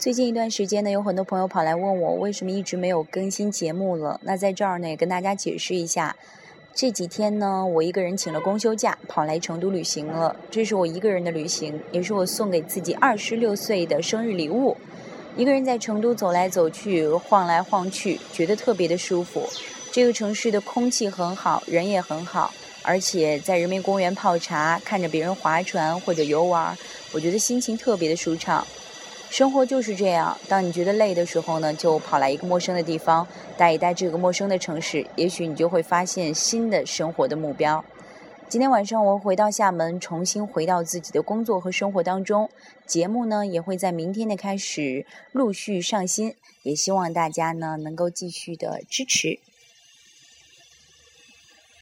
最近一段时间呢，有很多朋友跑来问我，为什么一直没有更新节目了？那在这儿呢，也跟大家解释一下，这几天呢，我一个人请了公休假，跑来成都旅行了。这是我一个人的旅行，也是我送给自己二十六岁的生日礼物。一个人在成都走来走去，晃来晃去，觉得特别的舒服。这个城市的空气很好，人也很好，而且在人民公园泡茶，看着别人划船或者游玩，我觉得心情特别的舒畅。生活就是这样，当你觉得累的时候呢，就跑来一个陌生的地方，待一待这个陌生的城市，也许你就会发现新的生活的目标。今天晚上我回到厦门，重新回到自己的工作和生活当中，节目呢也会在明天的开始陆续上新，也希望大家呢能够继续的支持。